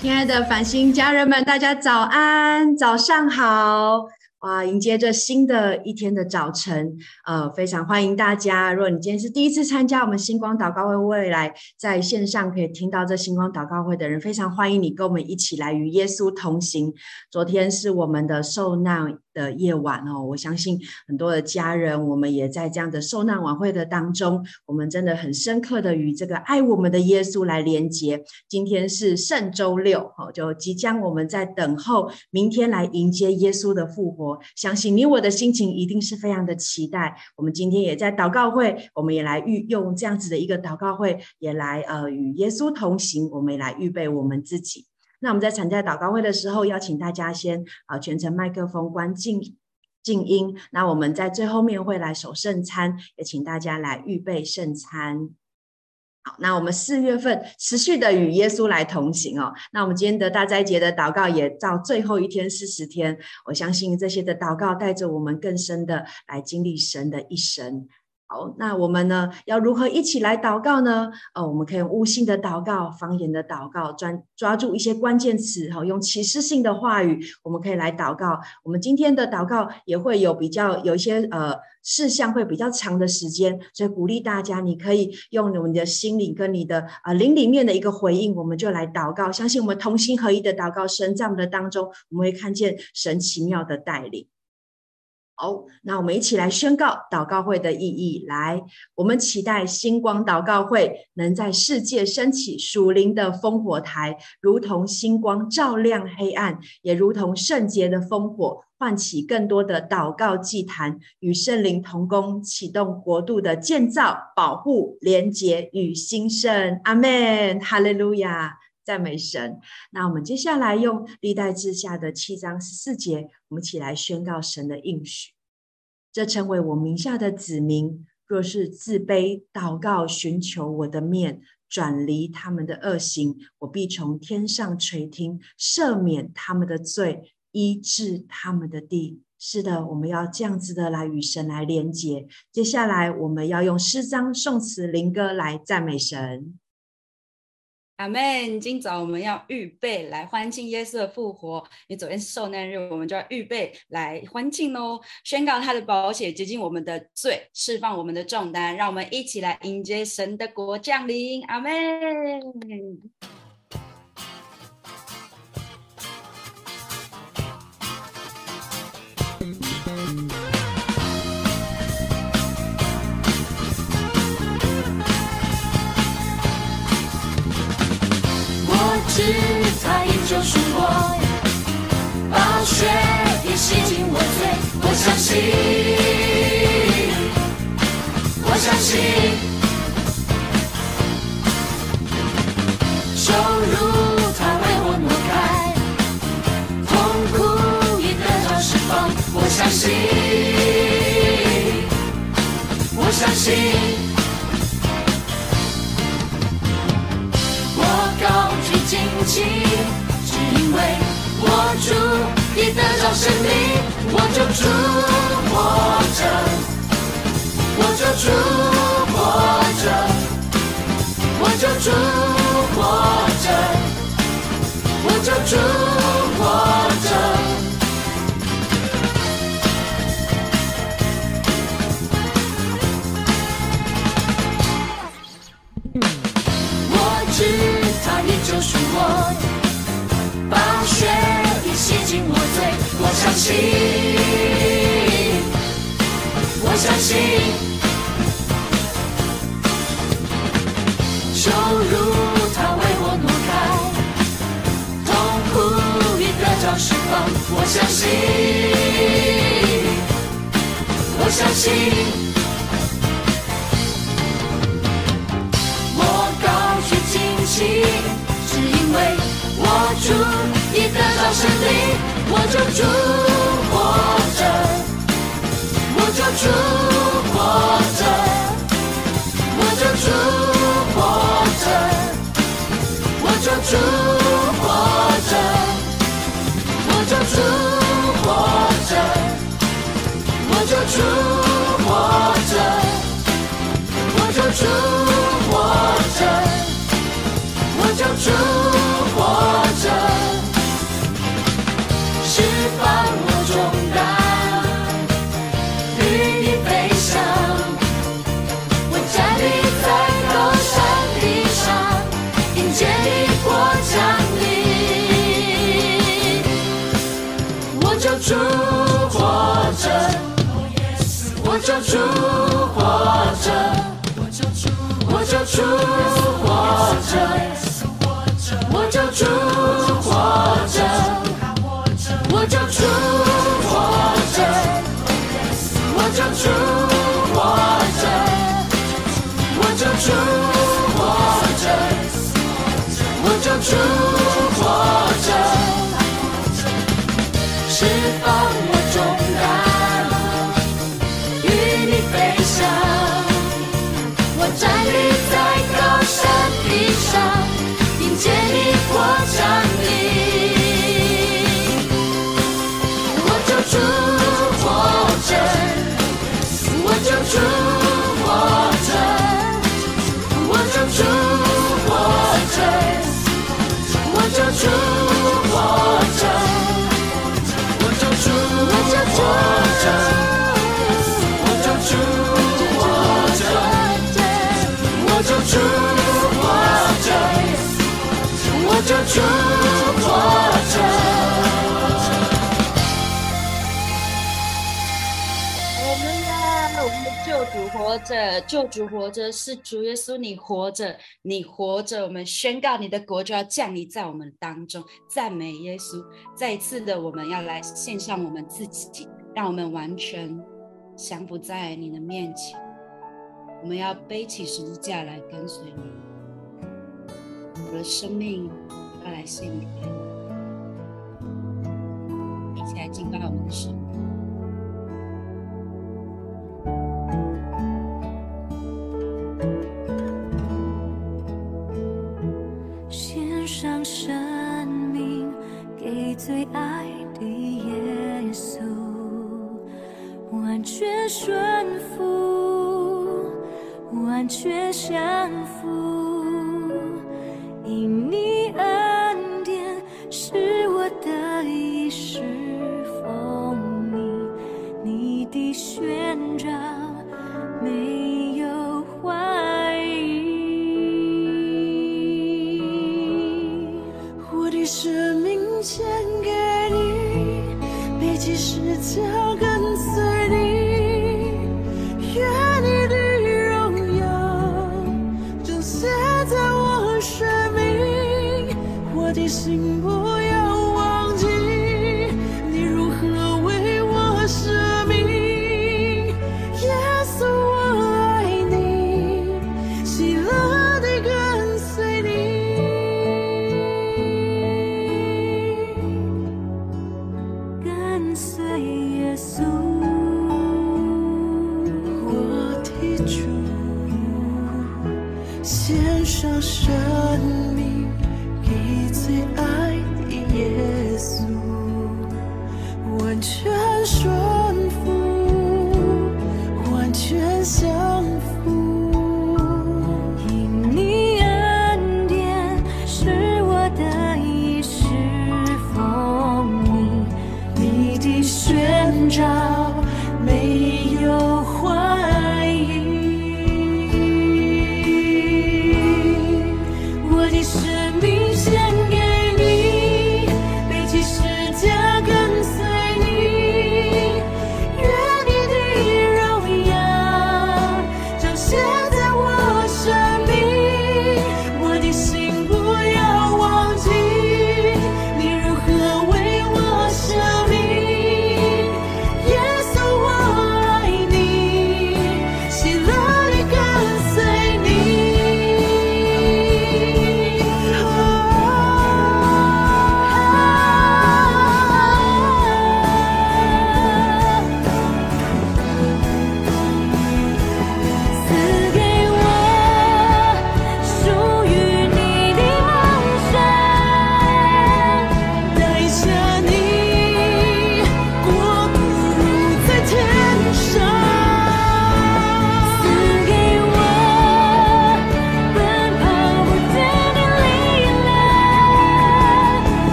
亲爱的繁星家人们，大家早安，早上好。哇！迎接着新的一天的早晨，呃，非常欢迎大家。如果你今天是第一次参加我们星光祷告会，未来在线上可以听到这星光祷告会的人，非常欢迎你跟我们一起来与耶稣同行。昨天是我们的受难的夜晚哦，我相信很多的家人，我们也在这样的受难晚会的当中，我们真的很深刻的与这个爱我们的耶稣来连接。今天是圣周六，哦，就即将我们在等候明天来迎接耶稣的复活。相信你我的心情一定是非常的期待。我们今天也在祷告会，我们也来预用这样子的一个祷告会，也来呃与耶稣同行。我们也来预备我们自己。那我们在参加祷告会的时候，邀请大家先啊、全程麦克风关静静音。那我们在最后面会来守圣餐，也请大家来预备圣餐。好那我们四月份持续的与耶稣来同行哦。那我们今天的大斋节的祷告也到最后一天四十天，我相信这些的祷告带着我们更深的来经历神的一生。好，那我们呢要如何一起来祷告呢？呃，我们可以用悟性的祷告、方言的祷告，专抓住一些关键词，哈，用启示性的话语，我们可以来祷告。我们今天的祷告也会有比较有一些呃事项会比较长的时间，所以鼓励大家，你可以用你们的心灵跟你的呃灵里面的一个回应，我们就来祷告。相信我们同心合一的祷告，神在我们的当中，我们会看见神奇妙的带领。好，那我们一起来宣告祷告会的意义。来，我们期待星光祷告会能在世界升起属灵的烽火台，如同星光照亮黑暗，也如同圣洁的烽火，唤起更多的祷告祭坛，与圣灵同工，启动国度的建造、保护、连结与兴盛。阿门，哈利路亚，赞美神。那我们接下来用历代志下的七章十四节。我们一起来宣告神的应许，这称为我名下的子民，若是自卑祷告，寻求我的面，转离他们的恶行，我必从天上垂听，赦免他们的罪，医治他们的地。是的，我们要这样子的来与神来连接。接下来，我们要用诗章、颂词、灵歌来赞美神。阿门！今早我们要预备来欢庆耶稣复活。因为昨天是受难日，我们就要预备来欢庆哦！宣告他的宝血洁净我们的罪，释放我们的重担，让我们一起来迎接神的国降临。阿门！是他已救赎我，暴雪已洗净我罪，我相信，我相信，羞辱他为我挪开，痛苦已得到释放，我相信，我相信。主已得着胜利，我就主活着，我就主活着，我就主活着，我就主相信，我相信，羞辱他为我挪开，痛苦已得着释放。我相信，我相信，我高举旌旗，已得着胜利。我就主活着，我就主活着，我就主活着，我就主活着，我就主活着，我就主活着，我就主活着，我就主救主活着，我救主，我救主活着，我救主活着，我救主活着，我救主活着，我救主活着，我救主想救主活着。我们呀，我们的救主活着，救主活着，是主耶稣，你活着，你活着。我们宣告，你的国就要降临在我们当中，赞美耶稣。再一次的，我们要来献上我们自己，让我们完全降服在你的面前。我们要背起十字架来跟随你，我的生命来献给你，一起来敬拜我们的神。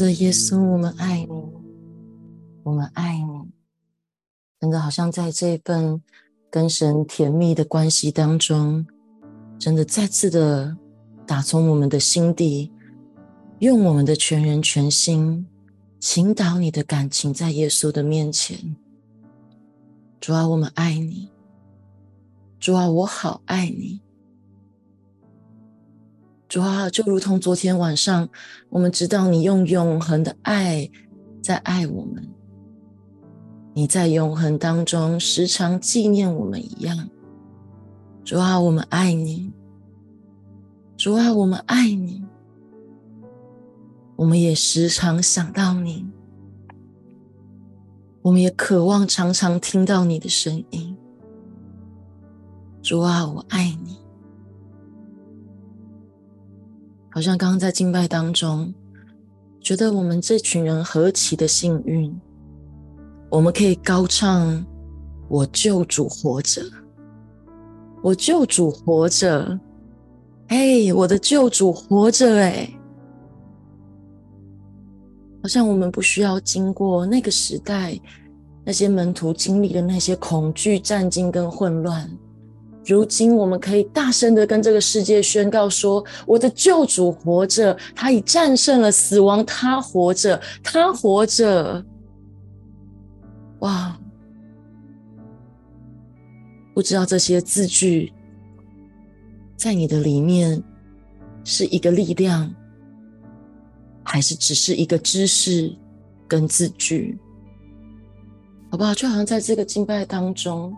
的，耶稣，我们爱你，我们爱你，真的好像在这份跟神甜蜜的关系当中，真的再次的打从我们的心底，用我们的全人全心倾倒你的感情在耶稣的面前。主啊，我们爱你，主啊，我好爱你。主啊，就如同昨天晚上，我们知道你用永恒的爱在爱我们，你在永恒当中时常纪念我们一样。主啊，我们爱你。主啊，我们爱你。我们也时常想到你，我们也渴望常常听到你的声音。主啊，我爱你。好像刚刚在敬拜当中，觉得我们这群人何其的幸运，我们可以高唱“我救主活着，我救主活着”，哎，我的救主活着，哎，好像我们不需要经过那个时代，那些门徒经历的那些恐惧、战惊跟混乱。如今，我们可以大声的跟这个世界宣告说：“我的救主活着，他已战胜了死亡，他活着，他活着。”哇！不知道这些字句在你的里面是一个力量，还是只是一个知识跟字句？好不好？就好像在这个敬拜当中。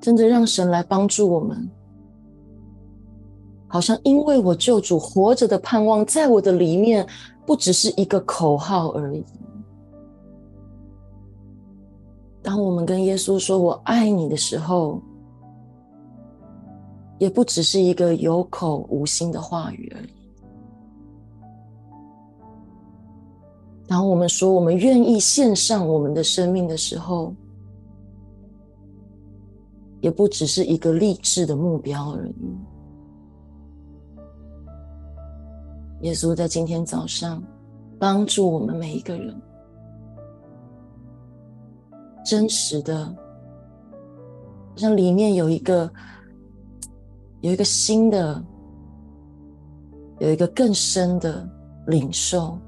真的让神来帮助我们，好像因为我救主活着的盼望，在我的里面，不只是一个口号而已。当我们跟耶稣说“我爱你”的时候，也不只是一个有口无心的话语而已。当我们说我们愿意献上我们的生命的时候，也不只是一个励志的目标而已。耶稣在今天早上帮助我们每一个人，真实的，好像里面有一个有一个新的，有一个更深的领受，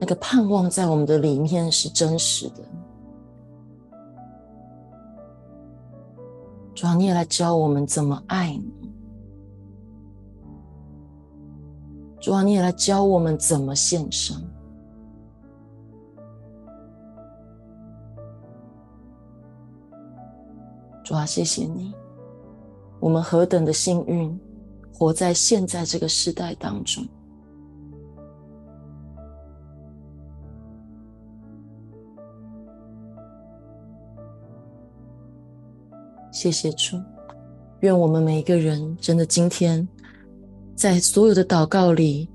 那个盼望在我们的里面是真实的。主啊，你也来教我们怎么爱你。主啊，你也来教我们怎么献身。主啊，谢谢你，我们何等的幸运，活在现在这个时代当中。谢谢主，愿我们每一个人真的今天在所有的祷告里，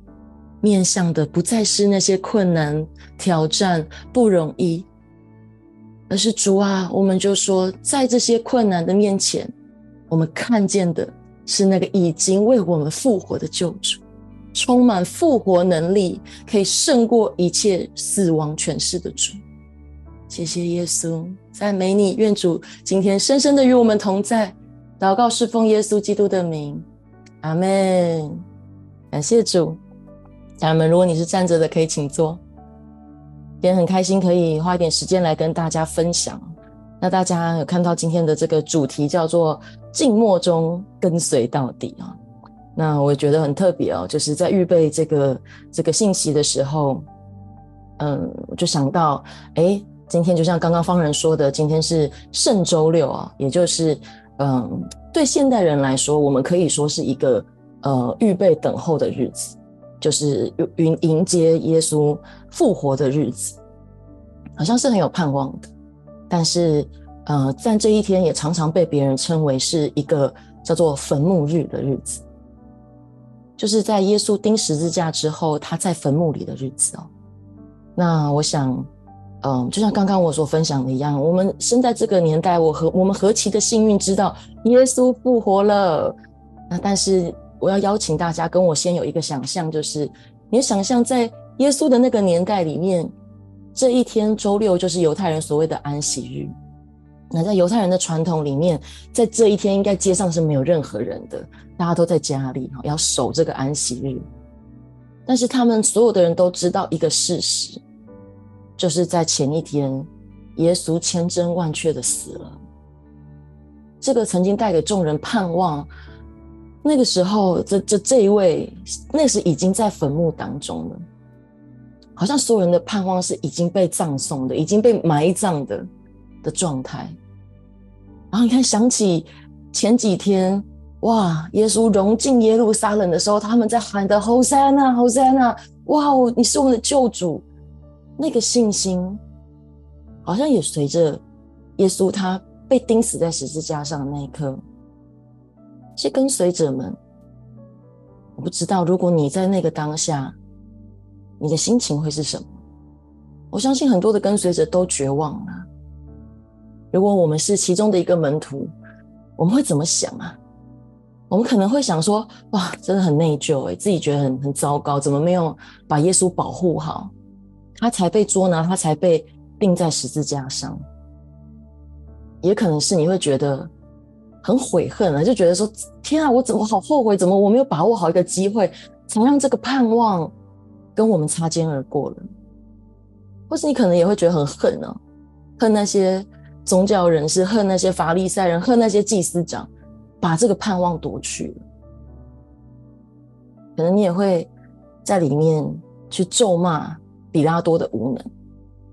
面向的不再是那些困难、挑战、不容易，而是主啊，我们就说，在这些困难的面前，我们看见的是那个已经为我们复活的救主，充满复活能力，可以胜过一切死亡权势的主。谢谢耶稣，赞美你，愿主今天深深的与我们同在。祷告是奉耶稣基督的名，阿门。感谢主，家人们，如果你是站着的，可以请坐。今天很开心可以花一点时间来跟大家分享。那大家有看到今天的这个主题叫做“静默中跟随到底”啊？那我觉得很特别哦，就是在预备这个这个信息的时候，嗯，我就想到，诶今天就像刚刚方人说的，今天是圣周六啊，也就是，嗯，对现代人来说，我们可以说是一个呃预备等候的日子，就是迎迎接耶稣复活的日子，好像是很有盼望的。但是，呃，在这一天也常常被别人称为是一个叫做坟墓日的日子，就是在耶稣钉十字架之后，他在坟墓里的日子哦。那我想。嗯，就像刚刚我所分享的一样，我们生在这个年代，我和我们何其的幸运，知道耶稣复活了。那但是我要邀请大家跟我先有一个想象，就是你想象在耶稣的那个年代里面，这一天周六就是犹太人所谓的安息日。那在犹太人的传统里面，在这一天应该街上是没有任何人的，大家都在家里要守这个安息日。但是他们所有的人都知道一个事实，就是在前一天，耶稣千真万确的死了。这个曾经带给众人盼望，那个时候这这这一位，那时已经在坟墓当中了，好像所有人的盼望是已经被葬送的，已经被埋葬的的状态。然后你看，想起前几天，哇，耶稣融进耶路撒冷的时候，他们在喊的“侯赛纳，侯赛纳”，哇哦，你是我们的救主，那个信心，好像也随着耶稣他。被钉死在十字架上的那一刻，这些跟随者们，我不知道，如果你在那个当下，你的心情会是什么？我相信很多的跟随者都绝望了。如果我们是其中的一个门徒，我们会怎么想啊？我们可能会想说：哇，真的很内疚诶，自己觉得很很糟糕，怎么没有把耶稣保护好？他才被捉拿，他才被钉在十字架上。也可能是你会觉得很悔恨啊，就觉得说：天啊，我怎么好后悔？怎么我没有把握好一个机会，才让这个盼望跟我们擦肩而过了？或是你可能也会觉得很恨啊，恨那些宗教人士，恨那些法利赛人，恨那些祭司长，把这个盼望夺去了。可能你也会在里面去咒骂比拉多的无能，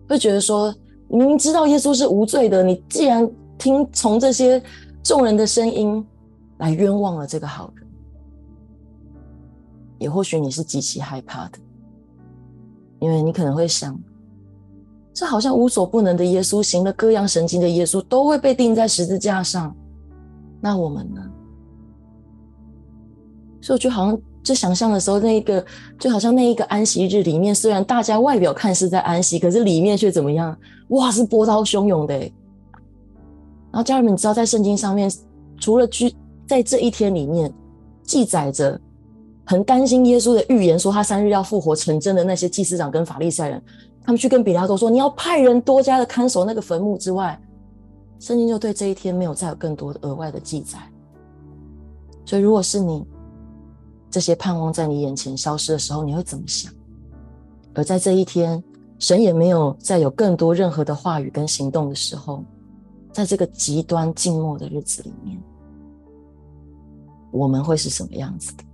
会觉得说：明明知道耶稣是无罪的，你既然听从这些众人的声音来冤枉了这个好人，也或许你是极其害怕的，因为你可能会想，这好像无所不能的耶稣，行了各样神迹的耶稣，都会被钉在十字架上，那我们呢？所以我就好像就想象的时候，那一个就好像那一个安息日里面，虽然大家外表看是在安息，可是里面却怎么样？哇，是波涛汹涌的。然后家人们，你知道，在圣经上面，除了去在这一天里面记载着很担心耶稣的预言，说他三日要复活成真的那些祭司长跟法利赛人，他们去跟比拉多说：“你要派人多加的看守那个坟墓之外，圣经就对这一天没有再有更多的额外的记载。”所以，如果是你这些盼望在你眼前消失的时候，你会怎么想？而在这一天，神也没有再有更多任何的话语跟行动的时候。在这个极端静默的日子里面，我们会是什么样子的？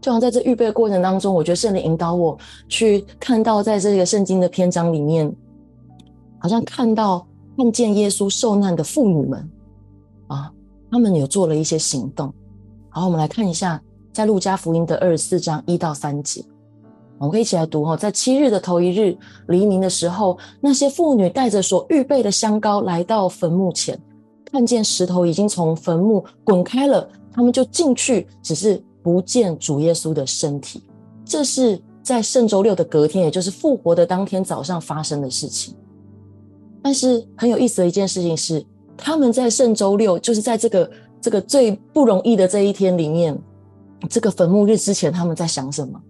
就好像在这预备过程当中，我觉得圣灵引导我去看到，在这个圣经的篇章里面，好像看到看见耶稣受难的妇女们啊，他们有做了一些行动。好，我们来看一下，在路加福音的二十四章一到三节。我们可以一起来读哈，在七日的头一日黎明的时候，那些妇女带着所预备的香膏来到坟墓前，看见石头已经从坟墓滚开了，他们就进去，只是不见主耶稣的身体。这是在圣周六的隔天，也就是复活的当天早上发生的事情。但是很有意思的一件事情是，他们在圣周六，就是在这个这个最不容易的这一天里面，这个坟墓日之前，他们在想什么？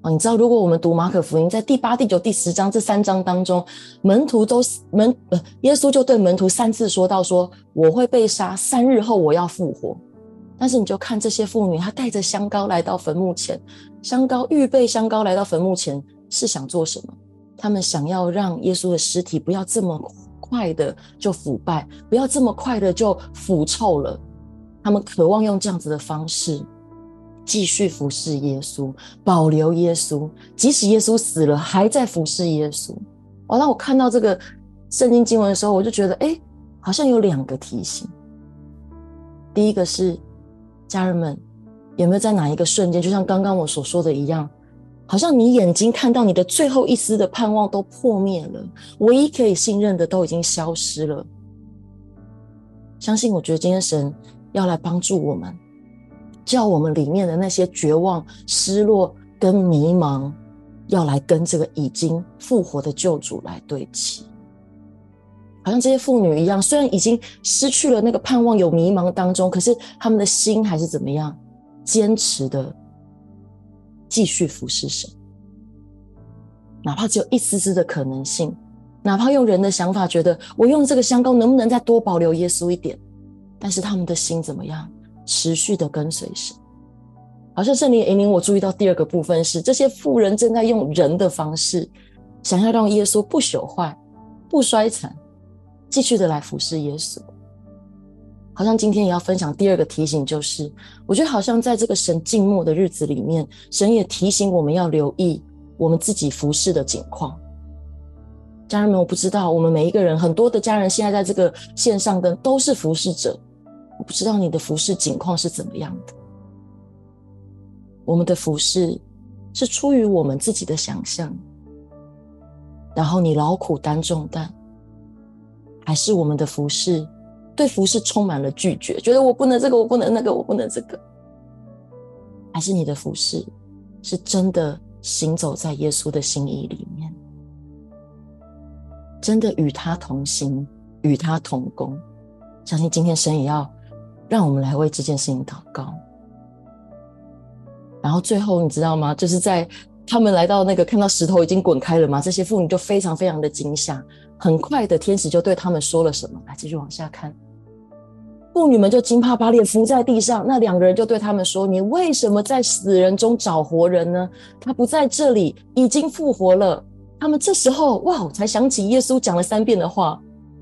啊，你知道，如果我们读马可福音，在第八、第九、第十章这三章当中，门徒都门呃，耶稣就对门徒三次说到说，我会被杀，三日后我要复活。但是你就看这些妇女，她带着香膏来到坟墓前，香膏预备香膏来到坟墓前是想做什么？他们想要让耶稣的尸体不要这么快的就腐败，不要这么快的就腐臭了。他们渴望用这样子的方式。继续服侍耶稣，保留耶稣，即使耶稣死了，还在服侍耶稣。哦，当我看到这个圣经经文的时候，我就觉得，哎，好像有两个提醒。第一个是，家人们有没有在哪一个瞬间，就像刚刚我所说的一样，好像你眼睛看到你的最后一丝的盼望都破灭了，唯一可以信任的都已经消失了。相信我觉得今天神要来帮助我们。叫我们里面的那些绝望、失落跟迷茫，要来跟这个已经复活的救主来对齐，好像这些妇女一样，虽然已经失去了那个盼望，有迷茫当中，可是他们的心还是怎么样？坚持的，继续服侍神，哪怕只有一丝丝的可能性，哪怕用人的想法觉得我用这个香膏能不能再多保留耶稣一点，但是他们的心怎么样？持续的跟随神。好像圣灵引领我注意到第二个部分是，这些富人正在用人的方式，想要让耶稣不朽坏、不衰残，继续的来服侍耶稣。好像今天也要分享第二个提醒，就是我觉得好像在这个神静默的日子里面，神也提醒我们要留意我们自己服侍的景况。家人们，我不知道我们每一个人，很多的家人现在在这个线上的都是服侍者，我不知道你的服侍景况是怎么样的。我们的服侍是出于我们自己的想象，然后你劳苦担重担，还是我们的服侍对服侍充满了拒绝，觉得我不能这个，我不能那个，我不能这个，还是你的服侍是真的行走在耶稣的心意里面，真的与他同行，与他同工。相信今天神也要让我们来为这件事情祷告。然后最后你知道吗？就是在他们来到那个看到石头已经滚开了嘛，这些妇女就非常非常的惊吓。很快的，天使就对他们说了什么？来，继续往下看。妇女们就惊怕，把脸伏在地上。那两个人就对他们说：“你为什么在死人中找活人呢？他不在这里，已经复活了。”他们这时候哇，才想起耶稣讲了三遍的话，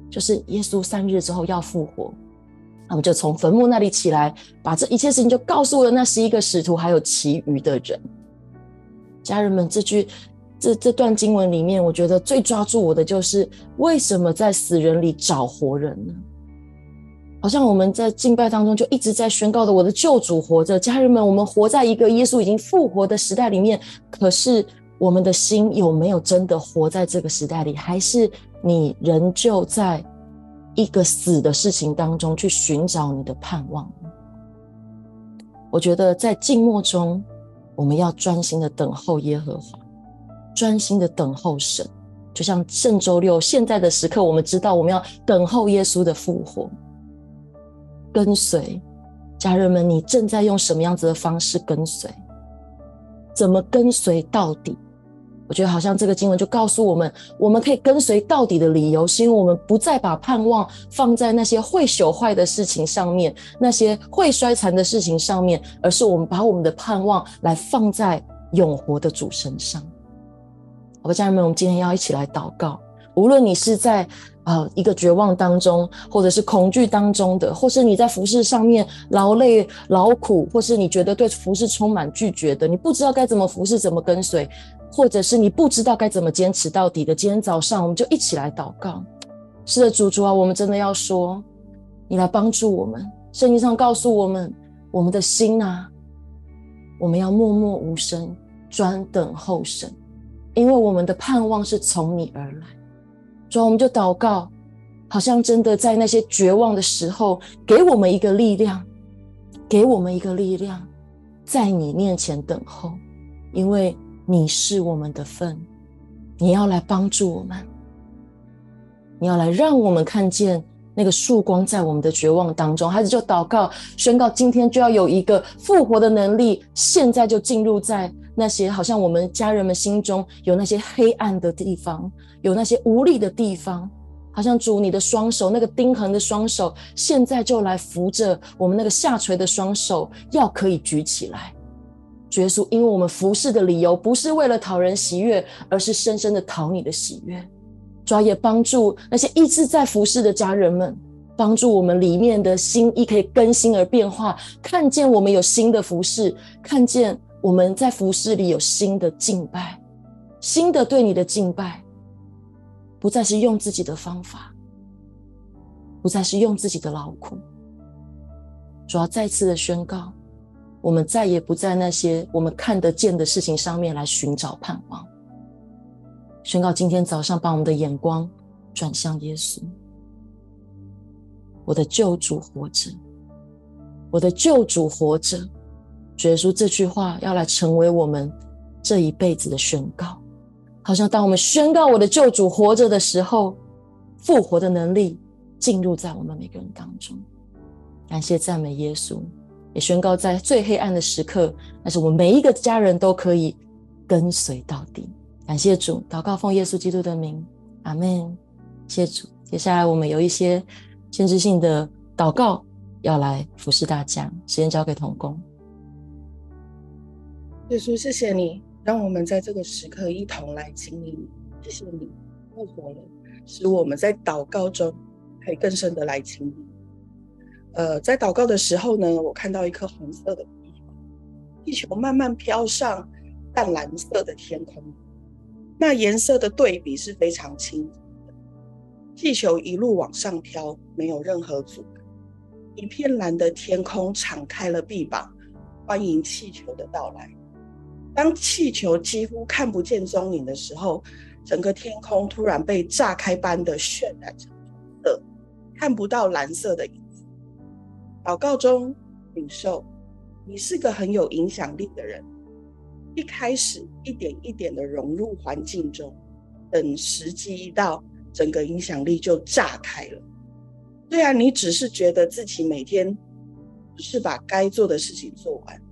就是耶稣三日之后要复活。他们就从坟墓那里起来，把这一切事情就告诉了那十一个使徒，还有其余的人。家人们，这句这这段经文里面，我觉得最抓住我的就是为什么在死人里找活人呢？好像我们在敬拜当中就一直在宣告的，我的救主活着。家人们，我们活在一个耶稣已经复活的时代里面，可是我们的心有没有真的活在这个时代里？还是你仍旧在？一个死的事情当中去寻找你的盼望。我觉得在静默中，我们要专心的等候耶和华，专心的等候神。就像圣周六现在的时刻，我们知道我们要等候耶稣的复活，跟随家人们，你正在用什么样子的方式跟随？怎么跟随到底？我觉得好像这个经文就告诉我们，我们可以跟随到底的理由，是因为我们不再把盼望放在那些会朽坏的事情上面，那些会衰残的事情上面，而是我们把我们的盼望来放在永活的主身上。好吧，家人们，我们今天要一起来祷告。无论你是在啊一个绝望当中，或者是恐惧当中的，或是你在服饰上面劳累劳苦，或是你觉得对服饰充满拒绝的，你不知道该怎么服事，怎么跟随。或者是你不知道该怎么坚持到底的，今天早上我们就一起来祷告。是的，主主啊，我们真的要说，你来帮助我们。圣经上告诉我们，我们的心啊，我们要默默无声，专等候神，因为我们的盼望是从你而来。主啊，我们就祷告，好像真的在那些绝望的时候，给我们一个力量，给我们一个力量，在你面前等候，因为。你是我们的份，你要来帮助我们，你要来让我们看见那个曙光在我们的绝望当中。孩子就祷告宣告，今天就要有一个复活的能力，现在就进入在那些好像我们家人们心中有那些黑暗的地方，有那些无力的地方，好像主你的双手那个钉痕的双手，现在就来扶着我们那个下垂的双手，要可以举起来。耶稣，因为我们服侍的理由不是为了讨人喜悦，而是深深的讨你的喜悦。主要也帮助那些一直在服侍的家人们，帮助我们里面的心意可以更新而变化，看见我们有新的服侍，看见我们在服侍里有新的敬拜，新的对你的敬拜，不再是用自己的方法，不再是用自己的劳苦。主要再次的宣告。我们再也不在那些我们看得见的事情上面来寻找盼望。宣告今天早上把我们的眼光转向耶稣，我的救主活着，我的救主活着。耶稣这句话要来成为我们这一辈子的宣告。好像当我们宣告我的救主活着的时候，复活的能力进入在我们每个人当中。感谢赞美耶稣。也宣告在最黑暗的时刻，但是我们每一个家人都可以跟随到底。感谢主，祷告奉耶稣基督的名，阿门。谢主。接下来我们有一些限制性的祷告要来服侍大家，时间交给童工。耶稣，谢谢你，让我们在这个时刻一同来经历。谢谢你复活了，使我们在祷告中可以更深的来经历。呃，在祷告的时候呢，我看到一颗红色的气球，气球慢慢飘上淡蓝色的天空，那颜色的对比是非常清楚的。气球一路往上飘，没有任何阻隔，一片蓝的天空敞开了臂膀，欢迎气球的到来。当气球几乎看不见踪影的时候，整个天空突然被炸开般的渲染成红色，看不到蓝色的影。祷告中领受，你是个很有影响力的人。一开始一点一点的融入环境中，等时机一到，整个影响力就炸开了。虽然你只是觉得自己每天是把该做的事情做完。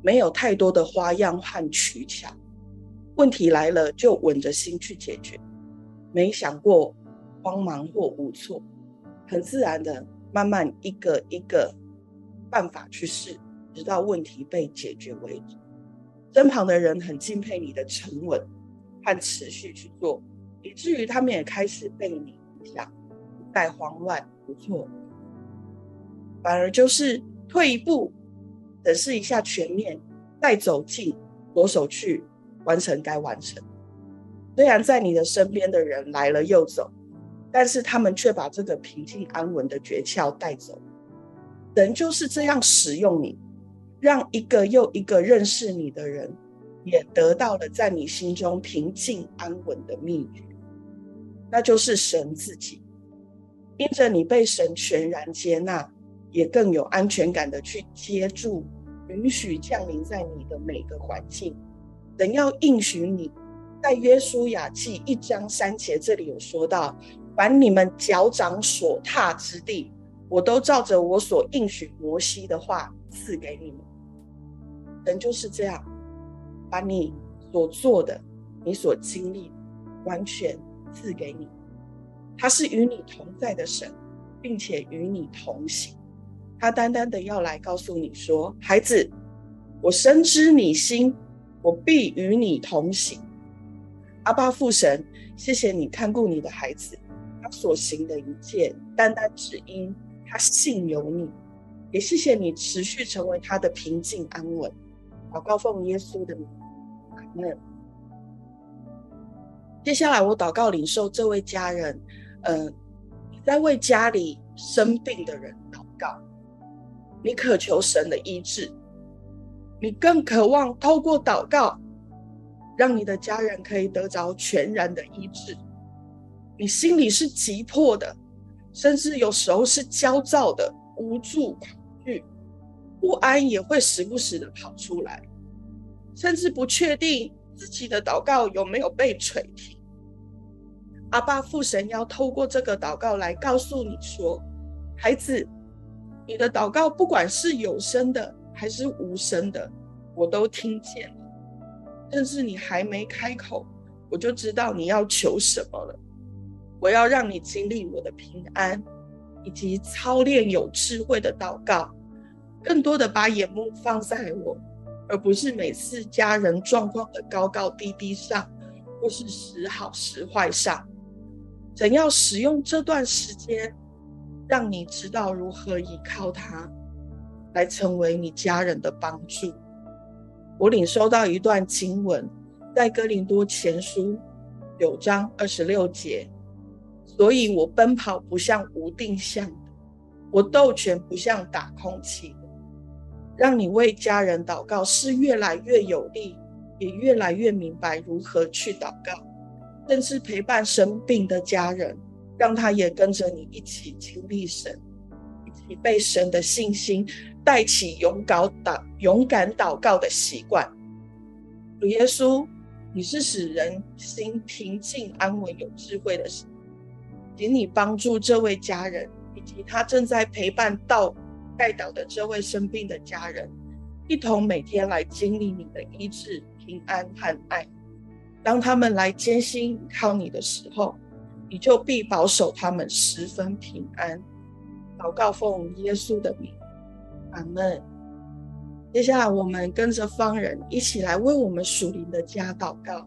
没有太多的花样和取巧，问题来了就稳着心去解决，没想过慌忙或无措，很自然的慢慢一个一个办法去试，直到问题被解决为止。身旁的人很敬佩你的沉稳和持续去做，以至于他们也开始被你影响，不再慌乱不错，反而就是退一步。审视一下全面，再走近，着手去完成该完成。虽然在你的身边的人来了又走，但是他们却把这个平静安稳的诀窍带走。人就是这样使用你，让一个又一个认识你的人，也得到了在你心中平静安稳的秘诀，那就是神自己。因着你被神全然接纳。也更有安全感的去接住，允许降临在你的每个环境。人要应许你，在约书亚记一章三节这里有说到：凡你们脚掌所踏之地，我都照着我所应许摩西的话赐给你们。人就是这样，把你所做的、你所经历，完全赐给你。他是与你同在的神，并且与你同行。他单单的要来告诉你说：“孩子，我深知你心，我必与你同行。”阿爸父神，谢谢你看顾你的孩子，所行的一切，单单只因他信有你。也谢谢你持续成为他的平静安稳。祷告奉耶稣的名，阿门。接下来我祷告领受这位家人，嗯、在为家里生病的人祷告。你渴求神的医治，你更渴望透过祷告，让你的家人可以得着全然的医治。你心里是急迫的，甚至有时候是焦躁的、无助、恐惧、不安，也会时不时的跑出来，甚至不确定自己的祷告有没有被垂听。阿爸父神要透过这个祷告来告诉你说，孩子。你的祷告，不管是有声的还是无声的，我都听见了。甚至你还没开口，我就知道你要求什么了。我要让你经历我的平安，以及操练有智慧的祷告，更多的把眼目放在我，而不是每次家人状况的高高低低上，或是时好时坏上。怎样使用这段时间？让你知道如何依靠他，来成为你家人的帮助。我领收到一段经文，在哥林多前书九章二十六节。所以我奔跑不像无定向的，我斗拳不像打空气的。让你为家人祷告是越来越有力，也越来越明白如何去祷告，甚至陪伴生病的家人。让他也跟着你一起经历神，一起被神的信心带起勇敢祷、勇敢祷告的习惯。主耶稣，你是使人心平静安稳、有智慧的神，请你帮助这位家人以及他正在陪伴到代祷的这位生病的家人，一同每天来经历你的医治、平安和爱。当他们来艰辛靠你的时候，你就必保守他们十分平安。祷告奉耶稣的名，阿门。接下来，我们跟着方人一起来为我们属灵的家祷告。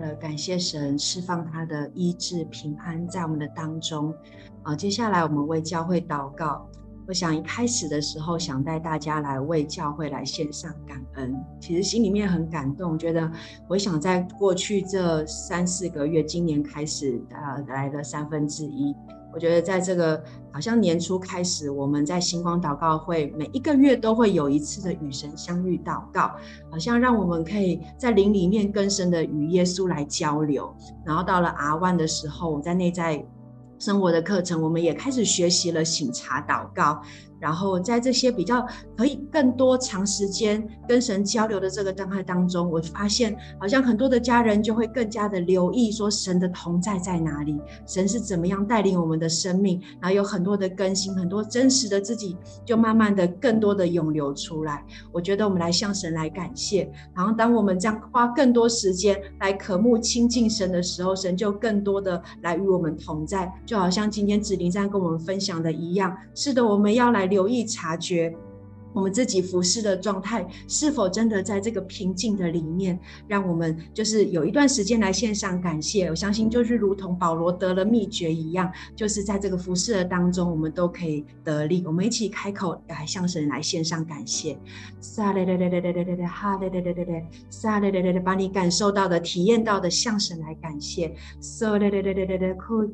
呃，感谢神释放他的医治平安在我们的当中。啊，接下来我们为教会祷告。我想一开始的时候，想带大家来为教会来献上感恩。其实心里面很感动，觉得我想在过去这三四个月，今年开始啊来了三分之一。我觉得在这个好像年初开始，我们在星光祷告会每一个月都会有一次的与神相遇祷告，好像让我们可以在灵里面更深的与耶稣来交流。然后到了 R1 的时候，我在内在生活的课程，我们也开始学习了醒茶祷告。然后在这些比较可以更多长时间跟神交流的这个状态当中，我发现好像很多的家人就会更加的留意说神的同在在哪里，神是怎么样带领我们的生命，然后有很多的更新，很多真实的自己就慢慢的更多的涌流出来。我觉得我们来向神来感谢，然后当我们这样花更多时间来渴慕亲近神的时候，神就更多的来与我们同在，就好像今天子玲在跟我们分享的一样，是的，我们要来。留意察觉我们自己服侍的状态是否真的在这个平静的里面，让我们就是有一段时间来献上感谢。我相信就是如同保罗得了秘诀一样，就是在这个服侍的当中，我们都可以得力。我们一起开口来向神来献上感谢。撒嘞嘞嘞嘞嘞嘞嘞哈嘞嘞嘞嘞嘞撒嘞嘞嘞嘞，把你感受到的、体验到的向神来感谢。撒嘞嘞嘞嘞嘞嘞哭。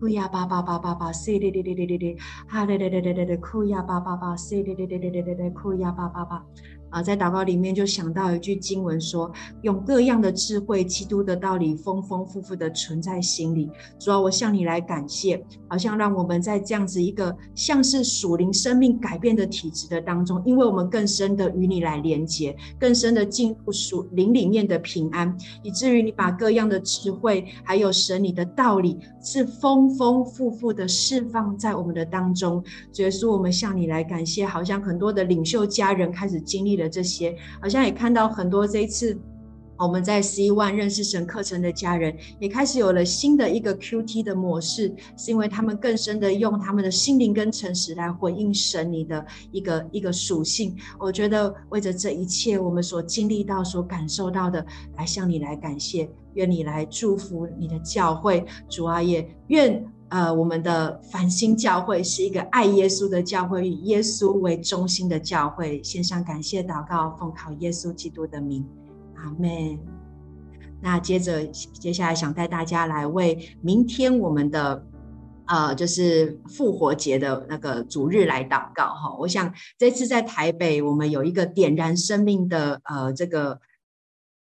哭呀吧吧吧吧吧，哒哩哩哩哩哩哩，哈嘞嘞嘞嘞嘞嘞，哭呀吧吧吧，哒哩哩哩哩哩哩哩，哭呀吧吧吧。啊，在祷告里面就想到一句经文说：“用各样的智慧，基督的道理丰丰富富的存在心里。”主啊，我向你来感谢，好像让我们在这样子一个像是属灵生命改变的体质的当中，因为我们更深的与你来连接，更深的进入属灵里面的平安，以至于你把各样的智慧，还有神你的道理，是丰丰富富的释放在我们的当中。主耶稣，我们向你来感谢，好像很多的领袖家人开始经历。的这些，好像也看到很多这一次我们在十一万认识神课程的家人，也开始有了新的一个 QT 的模式，是因为他们更深的用他们的心灵跟诚实来回应神你的一个一个属性。我觉得为着这一切我们所经历到、所感受到的，来向你来感谢，愿你来祝福你的教会，主啊，也愿。呃，我们的繁星教会是一个爱耶稣的教会，以耶稣为中心的教会。献上感谢祷告，奉靠耶稣基督的名，阿门。那接着接下来想带大家来为明天我们的呃，就是复活节的那个主日来祷告哈。我想这次在台北，我们有一个点燃生命的呃这个。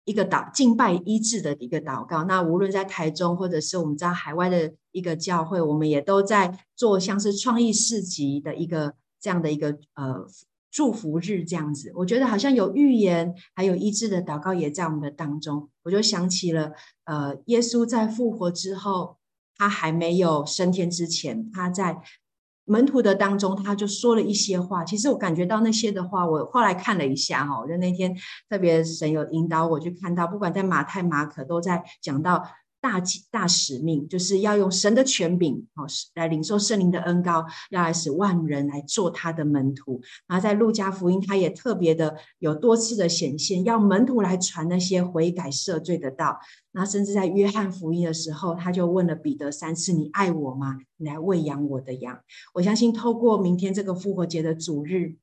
一个祷敬拜医治的一个祷告，那无论在台中或者是我们在海外的一个教会，我们也都在做像是创意市集的一个这样的一个呃祝福日这样子。我觉得好像有预言，还有医治的祷告也在我们的当中。我就想起了呃，耶稣在复活之后，他还没有升天之前，他在。门徒的当中，他就说了一些话。其实我感觉到那些的话，我后来看了一下哈，就那天特别神有引导我去看到，不管在马太、马可都在讲到。大大使命就是要用神的权柄哦，来领受圣灵的恩膏，要来使万人来做他的门徒。然后在路加福音，他也特别的有多次的显现，要门徒来传那些悔改赦罪的道。那甚至在约翰福音的时候，他就问了彼得三次：“你爱我吗？你来喂养我的羊。”我相信透过明天这个复活节的主日。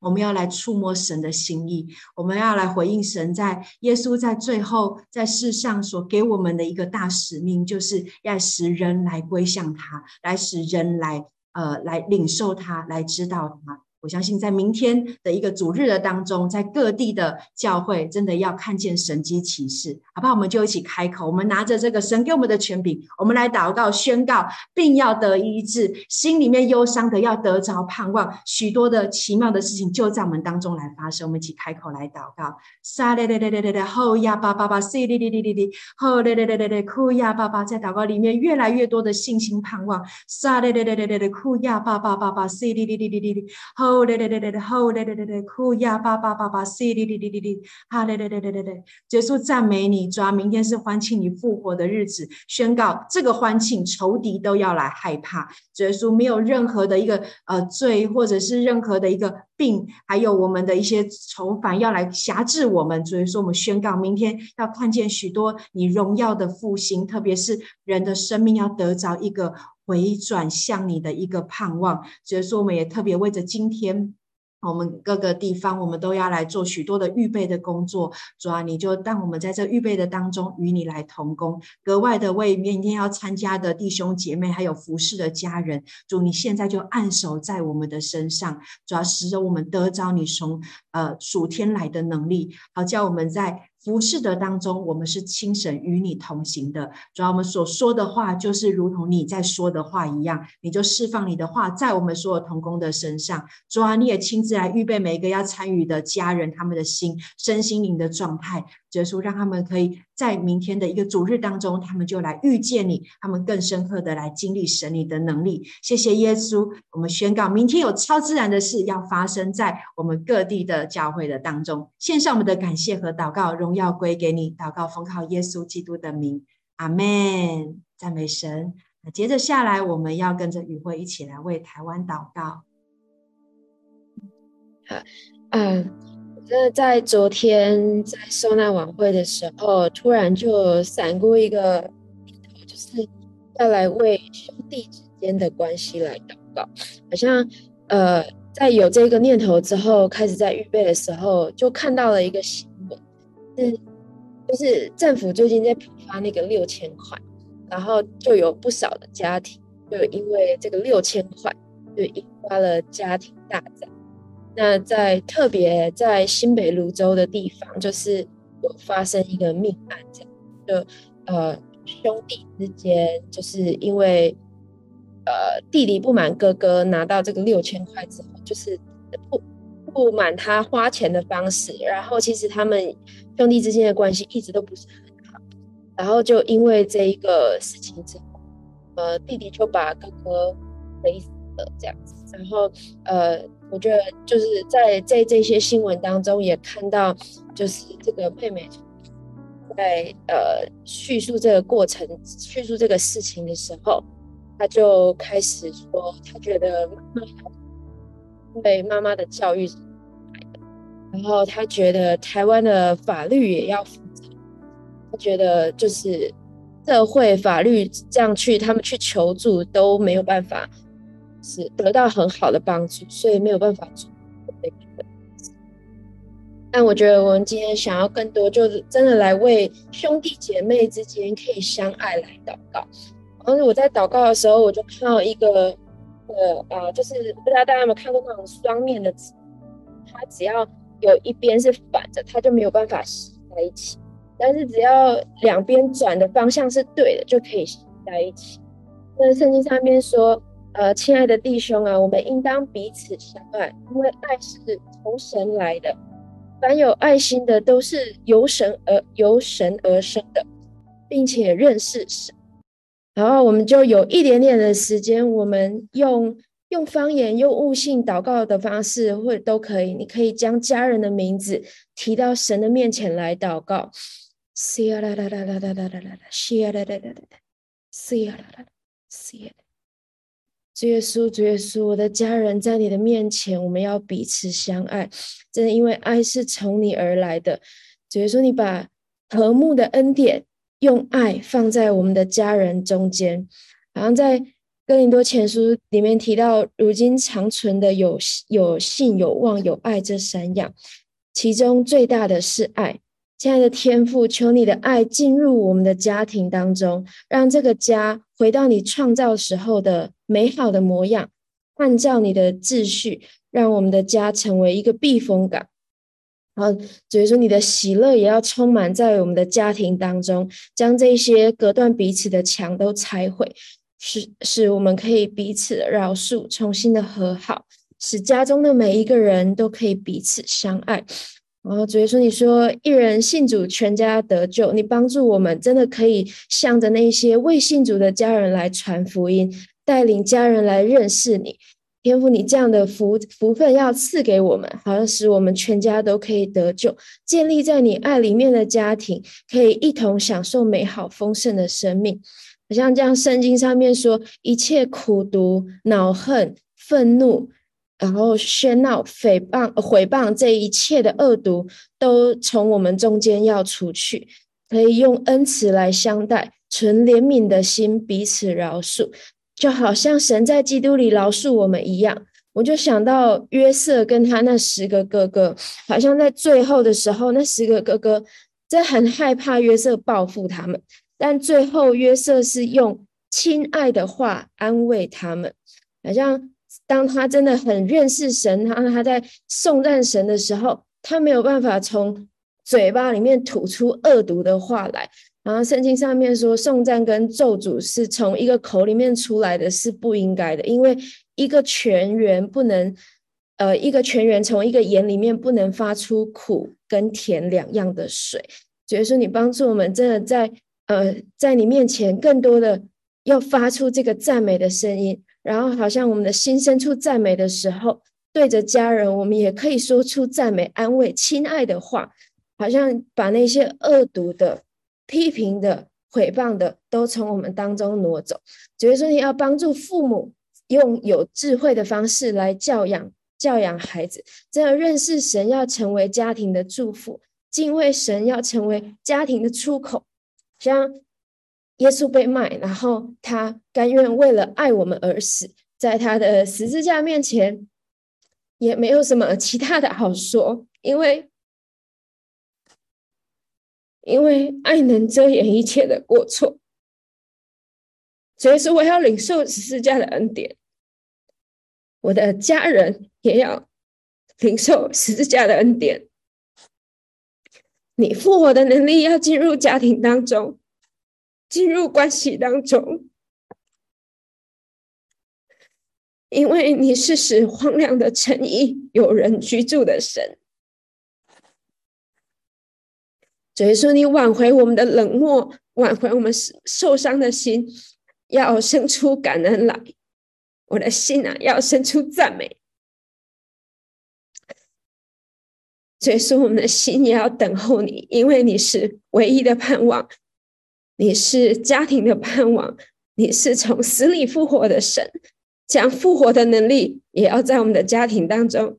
我们要来触摸神的心意，我们要来回应神在耶稣在最后在世上所给我们的一个大使命，就是要使人来归向他，来使人来呃来领受他，来知道他。我相信在明天的一个主日的当中，在各地的教会，真的要看见神迹奇事，好不好？我们就一起开口，我们拿着这个神给我们的权柄，我们来祷告宣告，病要得医治，心里面忧伤的要得着盼望，许多的奇妙的事情就在我们当中来发生。我们一起开口来祷告，沙咧咧咧咧咧咧，吼呀巴巴巴，西哩哩哩哩哩，吼咧咧咧咧咧，哭呀巴巴，在祷告里面越来越多的信心盼望，撒咧咧咧咧咧，哭呀巴巴巴巴，西哩哩哩哩哩哩，吼。哦嘞嘞嘞嘞嘞，吼嘞嘞嘞嘞，哭呀叭叭叭叭，唏哩哩哩哩哩，哈嘞嘞嘞嘞嘞嘞，结束赞美你，主啊，明天是欢庆你复活的日子，宣告这个欢庆，仇敌都要来害怕。结束没有任何的一个呃罪，或者是任何的一个病，还有我们的一些愁烦要来辖制我们。所以说，我们宣告明天要看见许多你荣耀的复兴，特别是人的生命要得着一个。回转向你的一个盼望，所以说我们也特别为着今天，我们各个地方，我们都要来做许多的预备的工作。主啊，你就当我们在这预备的当中与你来同工，格外的为明天要参加的弟兄姐妹，还有服侍的家人，主你现在就按手在我们的身上，主要使得我们得着你从呃属天来的能力，好叫我们在。服侍的当中，我们是亲神与你同行的。主要我们所说的话，就是如同你在说的话一样，你就释放你的话在我们所有同工的身上。主啊，你也亲自来预备每一个要参与的家人，他们的心、身心灵的状态。结束，让他们可以在明天的一个主日当中，他们就来遇见你，他们更深刻的来经历神你的能力。谢谢耶稣，我们宣告明天有超自然的事要发生在我们各地的教会的当中。献上我们的感谢和祷告，荣耀归给你。祷告奉靠耶稣基督的名，阿门。赞美神。接着下来，我们要跟着宇慧一起来为台湾祷告。好，嗯。那在昨天在受难晚会的时候，突然就闪过一个念头，就是要来为兄弟之间的关系来祷告。好像呃，在有这个念头之后，开始在预备的时候，就看到了一个新闻，是就是政府最近在补发那个六千块，然后就有不少的家庭就因为这个六千块，就引发了家庭大战。那在特别在新北芦洲的地方，就是有发生一个命案，这样就呃兄弟之间，就是因为呃弟弟不满哥哥拿到这个六千块之后，就是不不满他花钱的方式，然后其实他们兄弟之间的关系一直都不是很好，然后就因为这一个事情之后，呃弟弟就把哥哥勒死了这样子，然后呃。我觉得就是在在这些新闻当中也看到，就是这个妹妹在呃叙述这个过程、叙述这个事情的时候，她就开始说，她觉得妈妈因为妈妈的教育，然后她觉得台湾的法律也要负责，她觉得就是社会法律这样去，他们去求助都没有办法。是得到很好的帮助，所以没有办法做这个。但我觉得我们今天想要更多，就是真的来为兄弟姐妹之间可以相爱来祷告。然后我在祷告的时候，我就看到一个，呃呃，就是不知道大家有没有看过那种双面的纸，它只要有一边是反着，它就没有办法吸在一起。但是只要两边转的方向是对的，就可以吸在一起。那圣经上面说。呃，亲爱的弟兄啊，我们应当彼此相爱，因为爱是从神来的。凡有爱心的，都是由神而由神而生的，并且认识神。然后我们就有一点点的时间，我们用用方言、用悟性祷告的方式，或都可以。你可以将家人的名字提到神的面前来祷告。主耶稣，主耶稣，我的家人在你的面前，我们要彼此相爱，真的，因为爱是从你而来的。主耶稣，你把和睦的恩典用爱放在我们的家人中间，好像在哥林多前书里面提到，如今长存的有有信、有望、有爱这三样，其中最大的是爱。亲爱的天父，求你的爱进入我们的家庭当中，让这个家回到你创造时候的美好的模样，按照你的秩序，让我们的家成为一个避风港。然后，所以说你的喜乐也要充满在我们的家庭当中，将这些隔断彼此的墙都拆毁，使使我们可以彼此的饶恕，重新的和好，使家中的每一个人都可以彼此相爱。然后，所以说你说一人信主，全家得救，你帮助我们真的可以向着那些未信主的家人来传福音，带领家人来认识你。天父，你这样的福福分要赐给我们，好像使我们全家都可以得救，建立在你爱里面的家庭，可以一同享受美好丰盛的生命。好像这样，圣经上面说，一切苦毒、恼恨、愤怒，然后喧闹、诽谤、毁谤这一切的恶毒，都从我们中间要除去，可以用恩慈来相待，存怜悯的心，彼此饶恕。就好像神在基督里饶恕我们一样，我就想到约瑟跟他那十个哥哥，好像在最后的时候，那十个哥哥真很害怕约瑟报复他们，但最后约瑟是用亲爱的话安慰他们，好像当他真的很认识神，他他在颂赞神的时候，他没有办法从嘴巴里面吐出恶毒的话来。然后圣经上面说，颂赞跟咒诅是从一个口里面出来的，是不应该的，因为一个泉源不能，呃，一个泉源从一个眼里面不能发出苦跟甜两样的水。所以说，你帮助我们，真的在呃，在你面前更多的要发出这个赞美的声音，然后好像我们的心深处赞美的时候，对着家人，我们也可以说出赞美、安慰、亲爱的话，好像把那些恶毒的。批评的、毁谤的，都从我们当中挪走。所以说，你要帮助父母用有智慧的方式来教养、教养孩子。这样认识神，要成为家庭的祝福；敬畏神，要成为家庭的出口。像耶稣被卖，然后他甘愿为了爱我们而死，在他的十字架面前，也没有什么其他的好说，因为。因为爱能遮掩一切的过错，所以说我要领受十字架的恩典，我的家人也要领受十字架的恩典。你复活的能力要进入家庭当中，进入关系当中，因为你是使荒凉的城邑有人居住的神。所以说，你挽回我们的冷漠，挽回我们受伤的心，要生出感恩来。我的心啊，要生出赞美。所以说，我们的心也要等候你，因为你是唯一的盼望，你是家庭的盼望，你是从死里复活的神，将复活的能力也要在我们的家庭当中。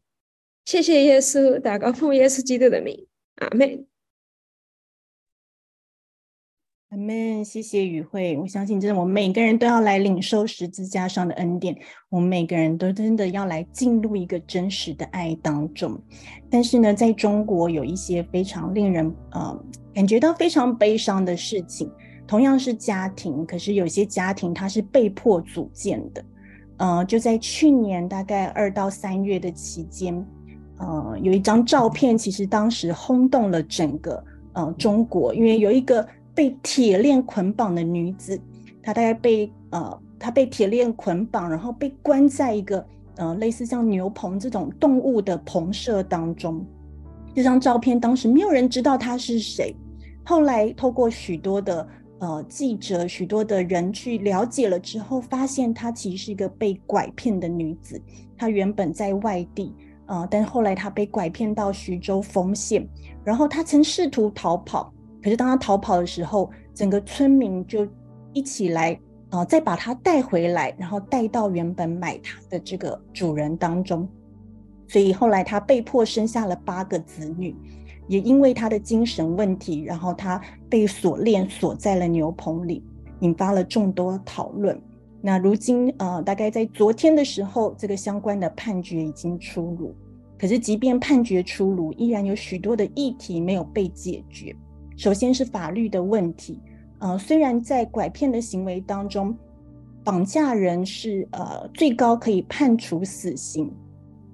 谢谢耶稣，祷告奉耶稣基督的名，阿门。阿门，谢谢宇慧。我相信，真的，我们每个人都要来领受十字架上的恩典。我们每个人都真的要来进入一个真实的爱当中。但是呢，在中国有一些非常令人呃感觉到非常悲伤的事情。同样是家庭，可是有些家庭它是被迫组建的。呃，就在去年大概二到三月的期间，呃，有一张照片，其实当时轰动了整个呃中国，因为有一个。被铁链捆绑的女子，她大概被呃，她被铁链捆绑，然后被关在一个呃类似像牛棚这种动物的棚舍当中。这张照片当时没有人知道她是谁，后来透过许多的呃记者、许多的人去了解了之后，发现她其实是一个被拐骗的女子。她原本在外地，呃，但后来她被拐骗到徐州丰县，然后她曾试图逃跑。可是当她逃跑的时候，整个村民就一起来，呃，再把她带回来，然后带到原本买她的这个主人当中。所以后来他被迫生下了八个子女，也因为他的精神问题，然后他被锁链锁在了牛棚里，引发了众多讨论。那如今，呃，大概在昨天的时候，这个相关的判决已经出炉。可是即便判决出炉，依然有许多的议题没有被解决。首先是法律的问题，呃，虽然在拐骗的行为当中，绑架人是呃最高可以判处死刑，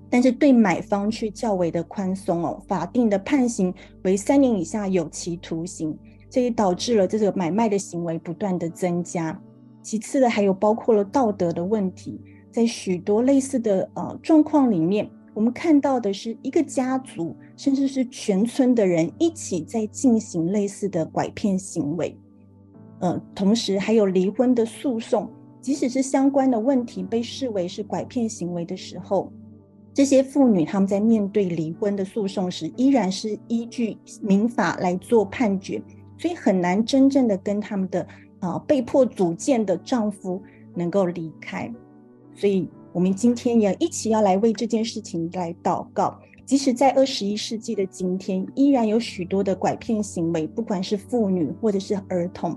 但是对买方却较为的宽松哦，法定的判刑为三年以下有期徒刑，这也导致了这个买卖的行为不断的增加。其次的还有包括了道德的问题，在许多类似的呃状况里面，我们看到的是一个家族甚至是全村的人一起在进行类似的拐骗行为，呃，同时还有离婚的诉讼。即使是相关的问题被视为是拐骗行为的时候，这些妇女她们在面对离婚的诉讼时，依然是依据民法来做判决，所以很难真正的跟他们的啊、被迫组建的丈夫能够离开。所以，我们今天也一起要来为这件事情来祷告。即使在二十一世纪的今天，依然有许多的拐骗行为，不管是妇女或者是儿童，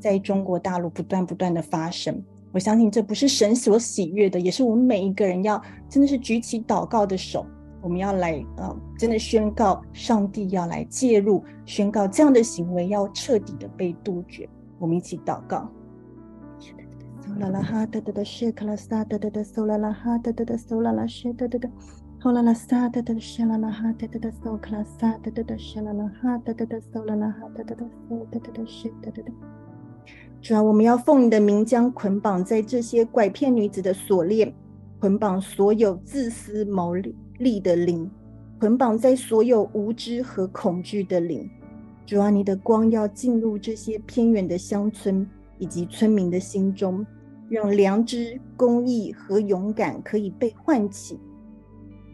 在中国大陆不断不断的发生。我相信这不是神所喜悦的，也是我们每一个人要真的是举起祷告的手，我们要来呃，真的宣告上帝要来介入，宣告这样的行为要彻底的被杜绝。我们一起祷告。主要我们要奉你的名，将捆绑在这些拐骗女子的锁链，捆绑所有自私牟利的灵，捆绑在所有无知和恐惧的灵。主啊，你的光要进入这些偏远的乡村以及村民的心中，让良知、公义和勇敢可以被唤起，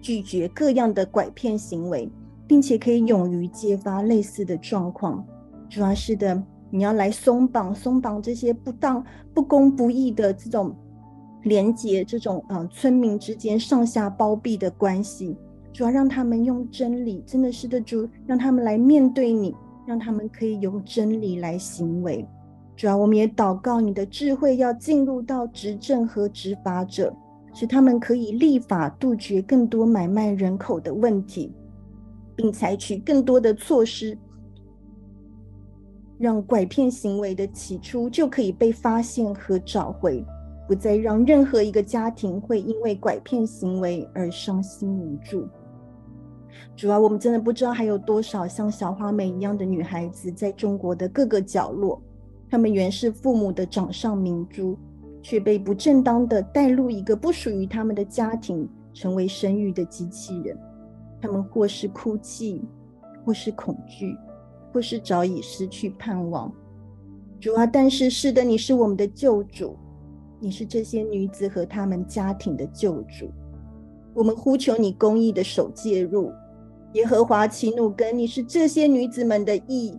拒绝各样的拐骗行为，并且可以勇于揭发类似的状况。主啊，是的。你要来松绑、松绑这些不当、不公不义的这种连结，这种呃村民之间上下包庇的关系，主要让他们用真理，真的是的主，让他们来面对你，让他们可以用真理来行为。主要我们也祷告你的智慧要进入到执政和执法者，使他们可以立法杜绝更多买卖人口的问题，并采取更多的措施。让拐骗行为的起初就可以被发现和找回，不再让任何一个家庭会因为拐骗行为而伤心无助。主啊，我们真的不知道还有多少像小花美一样的女孩子在中国的各个角落，她们原是父母的掌上明珠，却被不正当的带入一个不属于他们的家庭，成为生育的机器人。她们或是哭泣，或是恐惧。或是早已失去盼望，主啊！但是是的，你是我们的救主，你是这些女子和她们家庭的救主。我们呼求你公义的手介入，耶和华奇努根，你是这些女子们的义。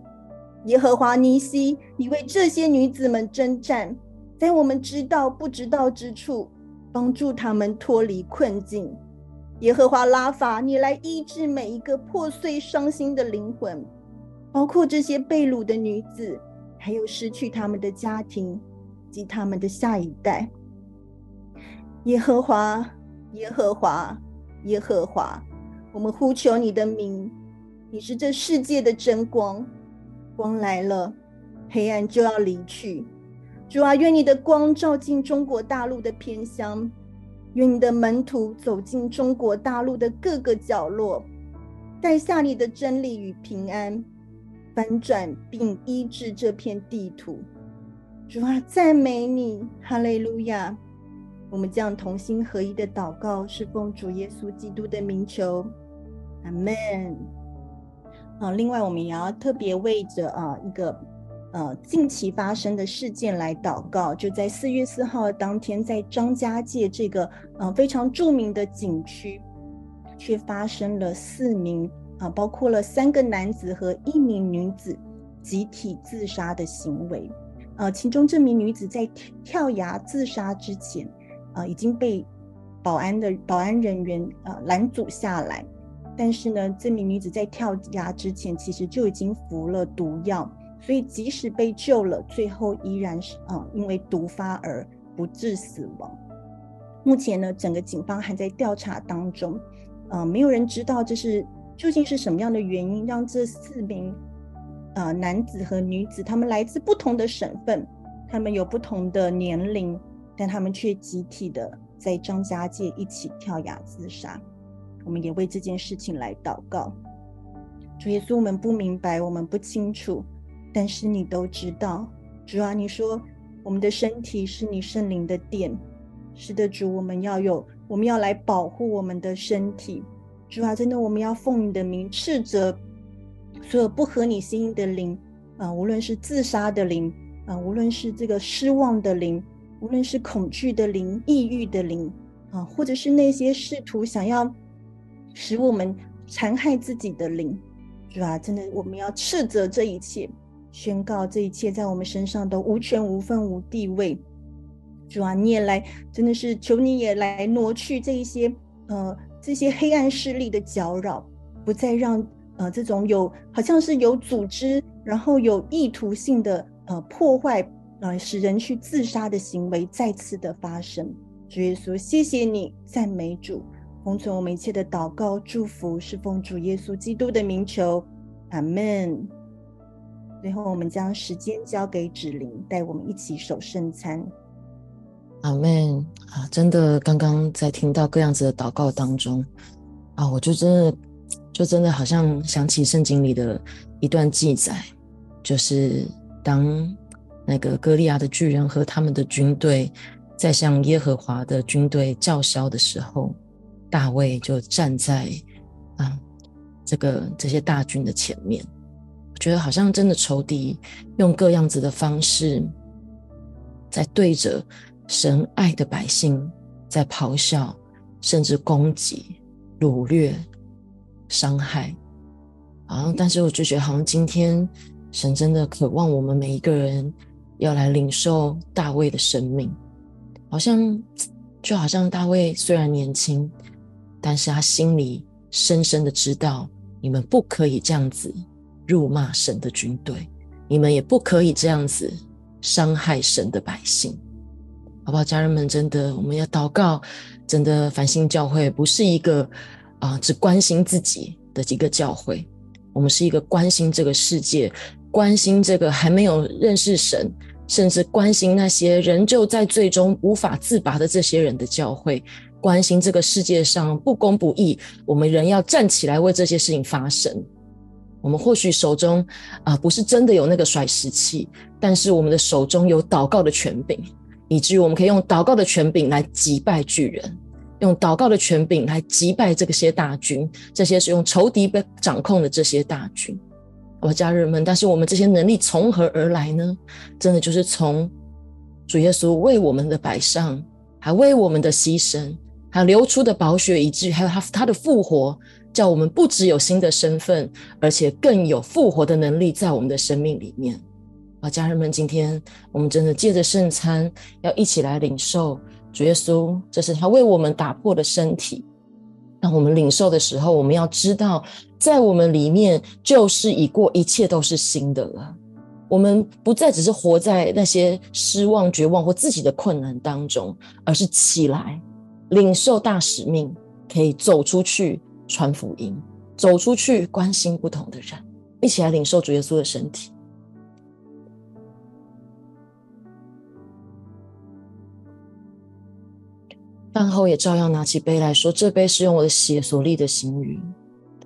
耶和华尼西，你为这些女子们征战，在我们知道不知道之处，帮助她们脱离困境。耶和华拉法，你来医治每一个破碎伤心的灵魂。包括这些被掳的女子，还有失去他们的家庭及他们的下一代。耶和华，耶和华，耶和华，我们呼求你的名，你是这世界的真光，光来了，黑暗就要离去。主啊，愿你的光照进中国大陆的偏乡，愿你的门徒走进中国大陆的各个角落，带下你的真理与平安。翻转并医治这片地图，主啊，赞美你，哈利路亚！我们将同心合一的祷告，是奉主耶稣基督的名求，阿门。好，另外我们也要特别为着啊一个呃近期发生的事件来祷告，就在四月四号当天，在张家界这个呃非常著名的景区，却发生了四名。啊，包括了三个男子和一名女子集体自杀的行为。呃，其中这名女子在跳崖自杀之前，啊，已经被保安的保安人员啊拦阻下来。但是呢，这名女子在跳崖之前其实就已经服了毒药，所以即使被救了，最后依然是啊因为毒发而不治死亡。目前呢，整个警方还在调查当中，啊，没有人知道这是。究竟是什么样的原因让这四名呃男子和女子，他们来自不同的省份，他们有不同的年龄，但他们却集体的在张家界一起跳崖自杀。我们也为这件事情来祷告。主耶稣，我们不明白，我们不清楚，但是你都知道。主啊，你说我们的身体是你圣灵的殿。是的，主，我们要有，我们要来保护我们的身体。主啊，真的，我们要奉你的名斥责所有不合你心意的灵啊、无论是自杀的灵啊、无论是这个失望的灵，无论是恐惧的灵、抑郁的灵啊、或者是那些试图想要使我们残害自己的灵，主啊，真的，我们要斥责这一切，宣告这一切在我们身上都无权无份无地位。主啊，你也来，真的是求你也来挪去这一些呃这些黑暗势力的搅扰，不再让呃这种有好像是有组织，然后有意图性的呃破坏呃使人去自杀的行为再次的发生。主耶稣，谢谢你，赞美主，封存我们一切的祷告祝福，是奉主耶稣基督的名求，阿门。最后，我们将时间交给芷玲，带我们一起守圣餐。阿门啊！真的，刚刚在听到各样子的祷告当中啊，我就真的就真的好像想起圣经里的一段记载，就是当那个歌利亚的巨人和他们的军队在向耶和华的军队叫嚣的时候，大卫就站在啊这个这些大军的前面，我觉得好像真的仇敌用各样子的方式在对着。神爱的百姓在咆哮，甚至攻击、掳掠、伤害。啊！但是我就觉得，好像今天神真的渴望我们每一个人要来领受大卫的生命。好像就好像大卫虽然年轻，但是他心里深深的知道，你们不可以这样子辱骂神的军队，你们也不可以这样子伤害神的百姓。好不好，家人们？真的，我们要祷告。真的，繁星教会不是一个啊、只关心自己的一个教会。我们是一个关心这个世界，关心这个还没有认识神，甚至关心那些仍旧在最终无法自拔的这些人的教会。关心这个世界上不公不义，我们人要站起来为这些事情发声。我们或许手中啊、不是真的有那个甩石器，但是我们的手中有祷告的权柄。以至于我们可以用祷告的权柄来击败巨人，用祷告的权柄来击败这些大军，这些是用仇敌被掌控的这些大军。我家人们，但是我们这些能力从何而来呢？真的就是从主耶稣为我们的摆上，还为我们的牺牲，还流出的宝血，以至于还有他他的复活，叫我们不只有新的身份，而且更有复活的能力在我们的生命里面。啊，家人们，今天我们真的借着圣餐，要一起来领受主耶稣，这是他为我们打破的身体。当我们领受的时候，我们要知道，在我们里面就是已过，一切都是新的了。我们不再只是活在那些失望、绝望或自己的困难当中，而是起来领受大使命，可以走出去传福音，走出去关心不同的人，一起来领受主耶稣的身体。饭后也照样拿起杯来说：“这杯是用我的血所立的新约。”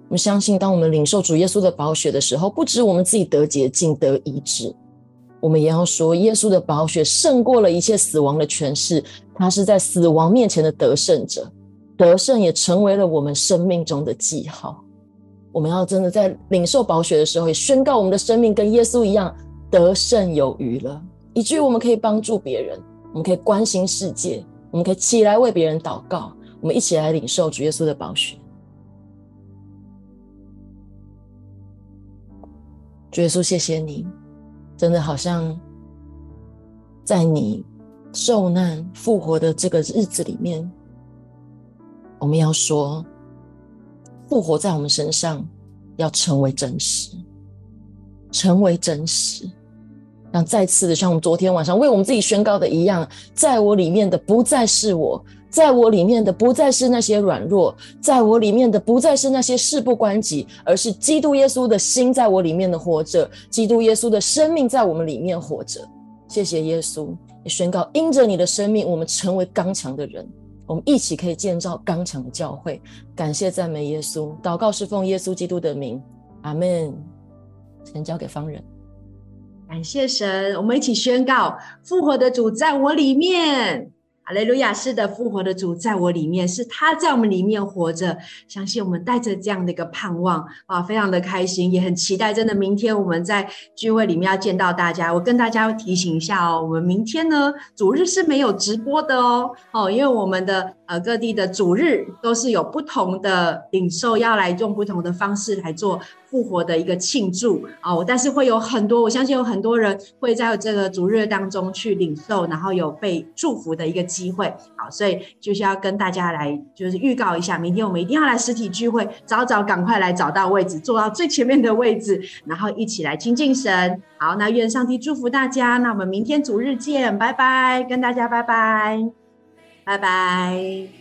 我们相信，当我们领受主耶稣的宝血的时候，不止我们自己得洁净、得医治，我们也要说，耶稣的宝血胜过了一切死亡的权势。他是在死亡面前的得胜者，得胜也成为了我们生命中的记号。我们要真的在领受宝血的时候，也宣告我们的生命跟耶稣一样得胜有余了，以至于我们可以帮助别人，我们可以关心世界。我们可以起来为别人祷告，我们一起来领受主耶稣的宝血。主耶稣，谢谢你，真的好像在你受难复活的这个日子里面，我们要说，复活在我们身上要成为真实，成为真实。让再次的像我们昨天晚上为我们自己宣告的一样，在我里面的不再是我，在我里面的不再是那些软弱，在我里面的不再是那些事不关己，而是基督耶稣的心在我里面的活着，基督耶稣的生命在我们里面活着。谢谢耶稣，也宣告因着你的生命，我们成为刚强的人，我们一起可以建造刚强的教会。感谢赞美耶稣，祷告是奉耶稣基督的名，阿门。先交给方人。感谢神，我们一起宣告：复活的主在我里面。哈利路亚！是的，复活的主在我里面，是他在我们里面活着。相信我们带着这样的一个盼望啊，非常的开心，也很期待。真的，明天我们在聚会里面要见到大家。我跟大家提醒一下哦，我们明天呢，主日是没有直播的哦，哦，因为我们的呃各地的主日都是有不同的领受，要来用不同的方式来做。复活的一个庆祝哦，但是会有很多，我相信有很多人会在这个主日当中去领受，然后有被祝福的一个机会。好，所以就是要跟大家来就是预告一下，明天我们一定要来实体聚会，早早赶快来找到位置，坐到最前面的位置，然后一起来亲近神。好，那愿上帝祝福大家，那我们明天主日见，拜拜，跟大家拜拜，拜拜。